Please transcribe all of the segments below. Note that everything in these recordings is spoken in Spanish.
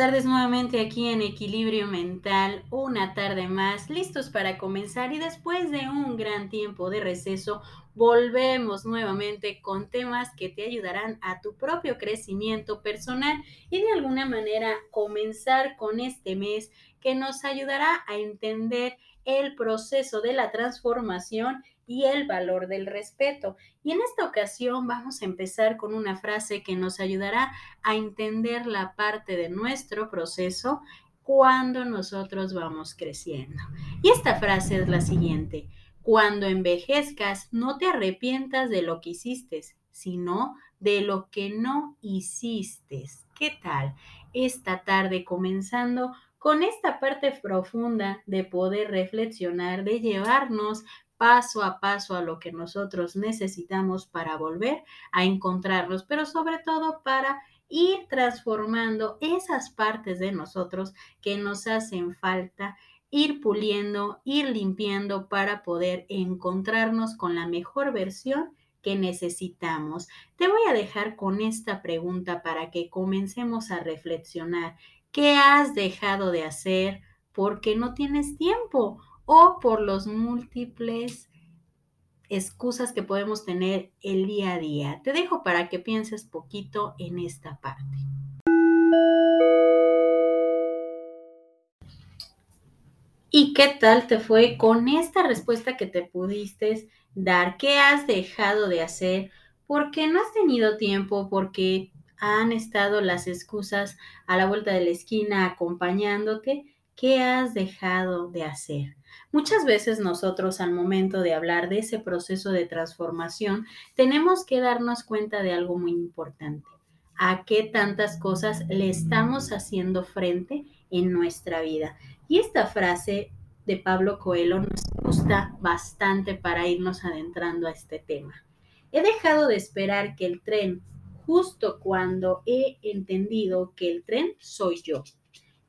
tardes nuevamente aquí en Equilibrio Mental, una tarde más, listos para comenzar y después de un gran tiempo de receso, volvemos nuevamente con temas que te ayudarán a tu propio crecimiento personal y de alguna manera comenzar con este mes que nos ayudará a entender el proceso de la transformación y el valor del respeto. Y en esta ocasión vamos a empezar con una frase que nos ayudará a entender la parte de nuestro proceso cuando nosotros vamos creciendo. Y esta frase es la siguiente. Cuando envejezcas, no te arrepientas de lo que hiciste, sino de lo que no hiciste. ¿Qué tal? Esta tarde comenzando con esta parte profunda de poder reflexionar, de llevarnos paso a paso a lo que nosotros necesitamos para volver a encontrarnos, pero sobre todo para ir transformando esas partes de nosotros que nos hacen falta, ir puliendo, ir limpiando para poder encontrarnos con la mejor versión que necesitamos. Te voy a dejar con esta pregunta para que comencemos a reflexionar. ¿Qué has dejado de hacer porque no tienes tiempo? O por los múltiples excusas que podemos tener el día a día. Te dejo para que pienses poquito en esta parte. ¿Y qué tal te fue con esta respuesta que te pudiste dar? ¿Qué has dejado de hacer? Porque no has tenido tiempo, porque han estado las excusas a la vuelta de la esquina acompañándote. ¿Qué has dejado de hacer? Muchas veces nosotros al momento de hablar de ese proceso de transformación tenemos que darnos cuenta de algo muy importante. ¿A qué tantas cosas le estamos haciendo frente en nuestra vida? Y esta frase de Pablo Coelho nos gusta bastante para irnos adentrando a este tema. He dejado de esperar que el tren justo cuando he entendido que el tren soy yo.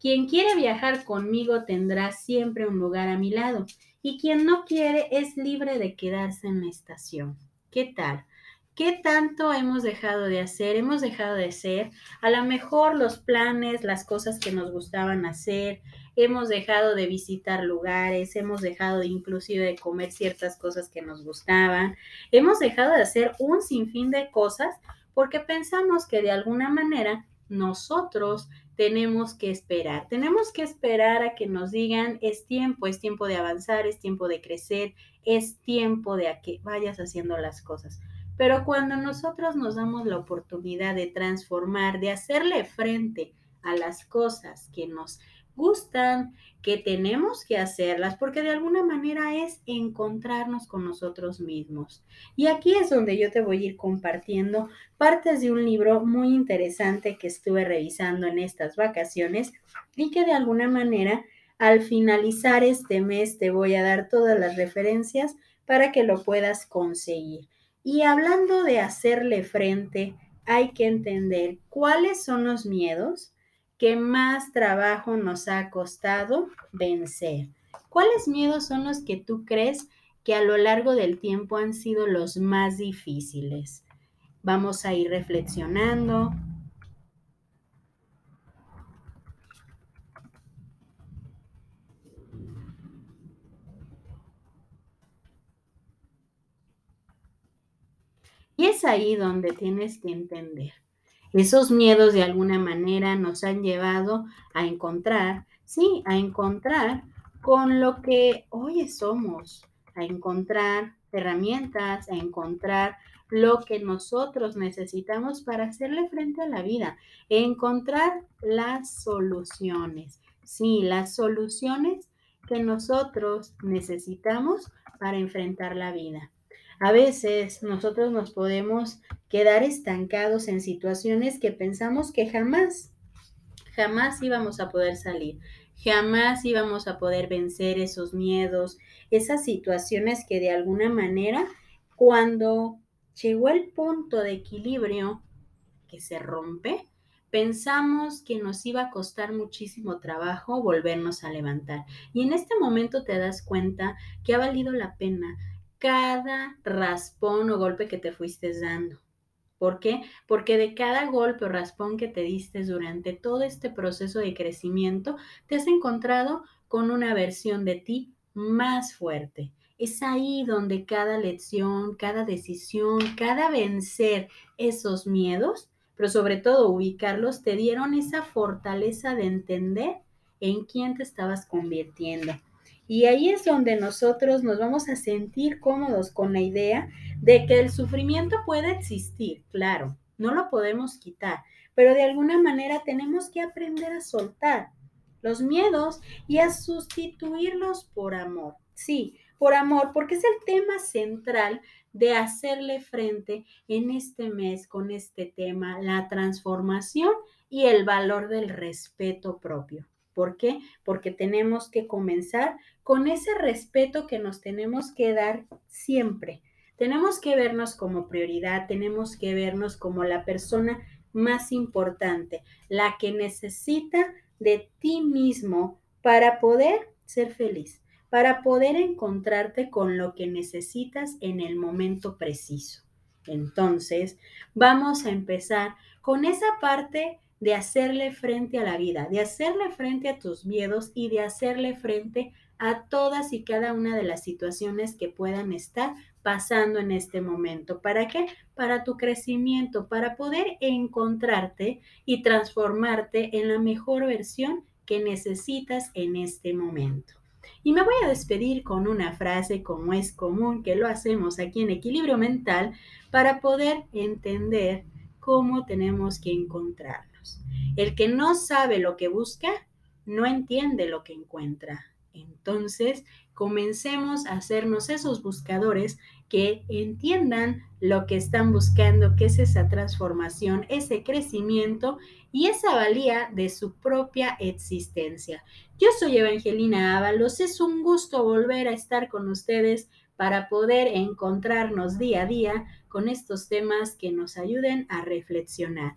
Quien quiere viajar conmigo tendrá siempre un lugar a mi lado y quien no quiere es libre de quedarse en la estación. ¿Qué tal? ¿Qué tanto hemos dejado de hacer? Hemos dejado de hacer a lo mejor los planes, las cosas que nos gustaban hacer, hemos dejado de visitar lugares, hemos dejado de inclusive de comer ciertas cosas que nos gustaban, hemos dejado de hacer un sinfín de cosas porque pensamos que de alguna manera nosotros tenemos que esperar. Tenemos que esperar a que nos digan es tiempo, es tiempo de avanzar, es tiempo de crecer, es tiempo de que vayas haciendo las cosas. Pero cuando nosotros nos damos la oportunidad de transformar, de hacerle frente a las cosas que nos gustan, que tenemos que hacerlas, porque de alguna manera es encontrarnos con nosotros mismos. Y aquí es donde yo te voy a ir compartiendo partes de un libro muy interesante que estuve revisando en estas vacaciones y que de alguna manera al finalizar este mes te voy a dar todas las referencias para que lo puedas conseguir. Y hablando de hacerle frente, hay que entender cuáles son los miedos, ¿Qué más trabajo nos ha costado vencer. ¿Cuáles miedos son los que tú crees que a lo largo del tiempo han sido los más difíciles? Vamos a ir reflexionando. Y es ahí donde tienes que entender esos miedos de alguna manera nos han llevado a encontrar, sí, a encontrar con lo que hoy somos, a encontrar herramientas, a encontrar lo que nosotros necesitamos para hacerle frente a la vida, encontrar las soluciones, sí, las soluciones que nosotros necesitamos para enfrentar la vida. A veces nosotros nos podemos quedar estancados en situaciones que pensamos que jamás, jamás íbamos a poder salir, jamás íbamos a poder vencer esos miedos, esas situaciones que de alguna manera, cuando llegó el punto de equilibrio que se rompe, pensamos que nos iba a costar muchísimo trabajo volvernos a levantar. Y en este momento te das cuenta que ha valido la pena, cada raspón o golpe que te fuiste dando. ¿Por qué? Porque de cada golpe o raspón que te diste durante todo este proceso de crecimiento, te has encontrado con una versión de ti más fuerte. Es ahí donde cada lección, cada decisión, cada vencer esos miedos, pero sobre todo ubicarlos, te dieron esa fortaleza de entender en quién te estabas convirtiendo. Y ahí es donde nosotros nos vamos a sentir cómodos con la idea de que el sufrimiento puede existir, claro, no lo podemos quitar, pero de alguna manera tenemos que aprender a soltar los miedos y a sustituirlos por amor. Sí, por amor, porque es el tema central de hacerle frente en este mes con este tema, la transformación y el valor del respeto propio. ¿Por qué? Porque tenemos que comenzar con ese respeto que nos tenemos que dar siempre. Tenemos que vernos como prioridad, tenemos que vernos como la persona más importante, la que necesita de ti mismo para poder ser feliz, para poder encontrarte con lo que necesitas en el momento preciso. Entonces, vamos a empezar con esa parte de hacerle frente a la vida, de hacerle frente a tus miedos y de hacerle frente a todas y cada una de las situaciones que puedan estar pasando en este momento. ¿Para qué? Para tu crecimiento, para poder encontrarte y transformarte en la mejor versión que necesitas en este momento. Y me voy a despedir con una frase como es común que lo hacemos aquí en equilibrio mental para poder entender cómo tenemos que El que no sabe lo que busca, no entiende lo que encuentra. Entonces, comencemos a hacernos esos buscadores que entiendan lo que están buscando, que es esa transformación, ese crecimiento y esa valía de su propia existencia. Yo soy Evangelina Ábalos, es un gusto volver a estar con ustedes para poder encontrarnos día a día con estos temas que nos ayuden a reflexionar.